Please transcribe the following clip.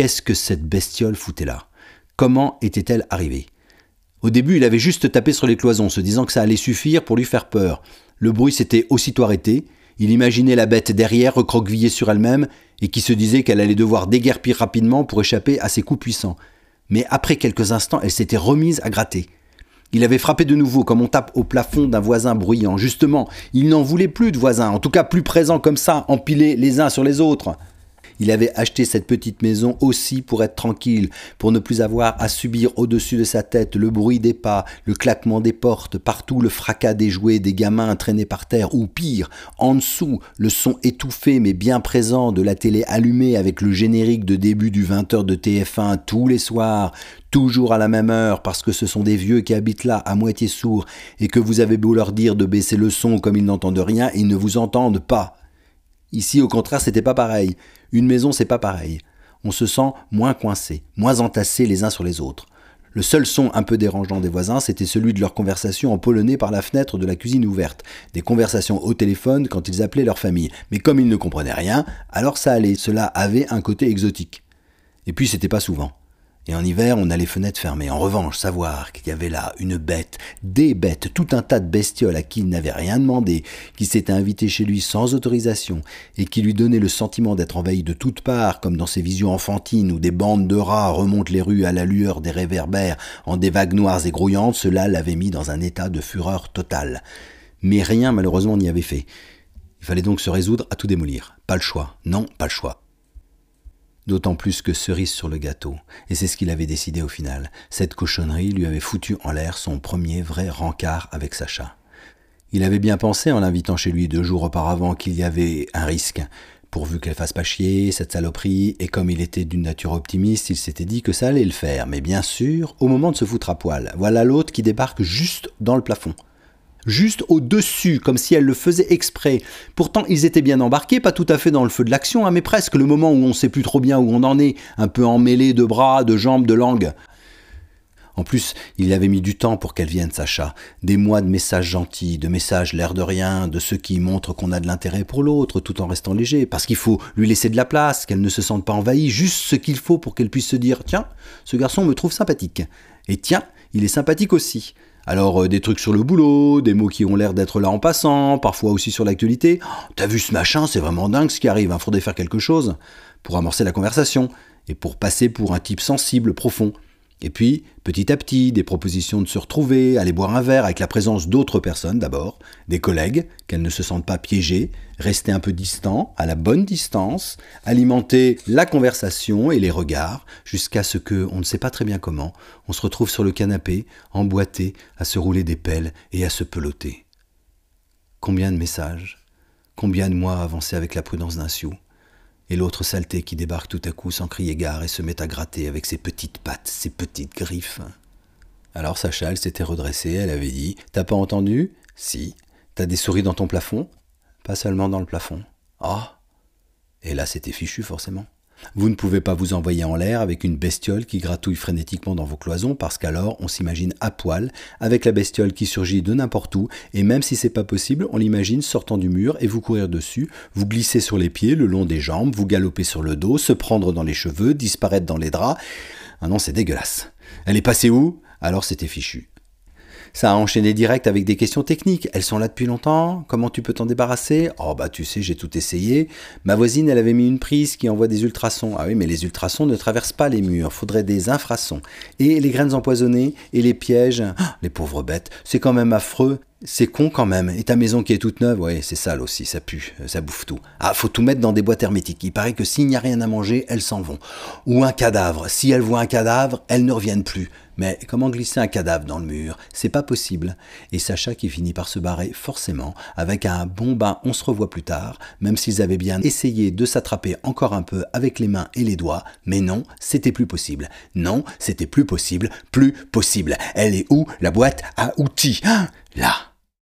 Qu'est-ce que cette bestiole foutait là? Comment était-elle arrivée? Au début, il avait juste tapé sur les cloisons, se disant que ça allait suffire pour lui faire peur. Le bruit s'était aussitôt arrêté. Il imaginait la bête derrière, recroquevillée sur elle-même, et qui se disait qu'elle allait devoir déguerpir rapidement pour échapper à ses coups puissants. Mais après quelques instants, elle s'était remise à gratter. Il avait frappé de nouveau comme on tape au plafond d'un voisin bruyant. Justement, il n'en voulait plus de voisins, en tout cas plus présents comme ça, empilés les uns sur les autres. Il avait acheté cette petite maison aussi pour être tranquille, pour ne plus avoir à subir au-dessus de sa tête le bruit des pas, le claquement des portes, partout le fracas des jouets des gamins traînés par terre, ou pire, en dessous, le son étouffé mais bien présent de la télé allumée avec le générique de début du 20h de TF1 tous les soirs, toujours à la même heure, parce que ce sont des vieux qui habitent là, à moitié sourds, et que vous avez beau leur dire de baisser le son comme ils n'entendent rien, ils ne vous entendent pas. Ici, au contraire, c'était pas pareil. Une maison, c'est pas pareil. On se sent moins coincé, moins entassé les uns sur les autres. Le seul son un peu dérangeant des voisins, c'était celui de leur conversation en polonais par la fenêtre de la cuisine ouverte, des conversations au téléphone quand ils appelaient leur famille. Mais comme ils ne comprenaient rien, alors ça allait, cela avait un côté exotique. Et puis c'était pas souvent. Et en hiver, on a les fenêtres fermées. En revanche, savoir qu'il y avait là une bête, des bêtes, tout un tas de bestioles à qui il n'avait rien demandé, qui s'étaient invitées chez lui sans autorisation, et qui lui donnaient le sentiment d'être envahi de toutes parts, comme dans ces visions enfantines où des bandes de rats remontent les rues à la lueur des réverbères en des vagues noires et grouillantes, cela l'avait mis dans un état de fureur totale. Mais rien, malheureusement, n'y avait fait. Il fallait donc se résoudre à tout démolir. Pas le choix. Non, pas le choix. D'autant plus que cerise sur le gâteau, et c'est ce qu'il avait décidé au final, cette cochonnerie lui avait foutu en l'air son premier vrai rencard avec Sacha. Il avait bien pensé en l'invitant chez lui deux jours auparavant qu'il y avait un risque, pourvu qu'elle fasse pas chier, cette saloperie, et comme il était d'une nature optimiste, il s'était dit que ça allait le faire, mais bien sûr, au moment de se foutre à poil, voilà l'autre qui débarque juste dans le plafond juste au-dessus, comme si elle le faisait exprès. Pourtant, ils étaient bien embarqués, pas tout à fait dans le feu de l'action, hein, mais presque le moment où on sait plus trop bien où on en est, un peu emmêlé de bras, de jambes, de langue. En plus, il avait mis du temps pour qu'elle vienne, Sacha. Des mois de messages gentils, de messages l'air de rien, de ceux qui montrent qu'on a de l'intérêt pour l'autre tout en restant léger, parce qu'il faut lui laisser de la place, qu'elle ne se sente pas envahie, juste ce qu'il faut pour qu'elle puisse se dire Tiens, ce garçon me trouve sympathique. Et tiens, il est sympathique aussi. Alors euh, des trucs sur le boulot, des mots qui ont l'air d'être là en passant, parfois aussi sur l'actualité. Oh, t'as vu ce machin, c'est vraiment dingue ce qui arrive, il hein, faudrait faire quelque chose pour amorcer la conversation et pour passer pour un type sensible, profond. Et puis, petit à petit, des propositions de se retrouver, aller boire un verre avec la présence d'autres personnes d'abord, des collègues, qu'elles ne se sentent pas piégées, rester un peu distant, à la bonne distance, alimenter la conversation et les regards, jusqu'à ce que, on ne sait pas très bien comment, on se retrouve sur le canapé, emboîté, à se rouler des pelles et à se peloter. Combien de messages, combien de mois avancés avec la prudence d'un sioux et l'autre saleté qui débarque tout à coup sans crier gare et se met à gratter avec ses petites pattes, ses petites griffes. Alors Sacha, elle s'était redressée, elle avait dit T'as pas entendu? Si. T'as des souris dans ton plafond? Pas seulement dans le plafond. Ah Et là, c'était fichu, forcément. Vous ne pouvez pas vous envoyer en l'air avec une bestiole qui gratouille frénétiquement dans vos cloisons parce qu'alors on s'imagine à poil avec la bestiole qui surgit de n'importe où et même si c'est pas possible, on l'imagine sortant du mur et vous courir dessus, vous glisser sur les pieds, le long des jambes, vous galoper sur le dos, se prendre dans les cheveux, disparaître dans les draps. Ah non, c'est dégueulasse. Elle est passée où? Alors c'était fichu. Ça a enchaîné direct avec des questions techniques. Elles sont là depuis longtemps Comment tu peux t'en débarrasser? Oh bah tu sais, j'ai tout essayé. Ma voisine, elle avait mis une prise qui envoie des ultrasons. Ah oui, mais les ultrasons ne traversent pas les murs. Faudrait des infrasons. Et les graines empoisonnées et les pièges. Ah, les pauvres bêtes. C'est quand même affreux. C'est con quand même. Et ta maison qui est toute neuve, ouais, c'est sale aussi, ça pue, ça bouffe tout. Ah, faut tout mettre dans des boîtes hermétiques. Il paraît que s'il n'y a rien à manger, elles s'en vont. Ou un cadavre. Si elles voient un cadavre, elles ne reviennent plus. Mais comment glisser un cadavre dans le mur? C'est pas possible. Et Sacha qui finit par se barrer forcément, avec un bon bain, on se revoit plus tard, même s'ils avaient bien essayé de s'attraper encore un peu avec les mains et les doigts, mais non, c'était plus possible. Non, c'était plus possible, plus possible. Elle est où la boîte? À outils Là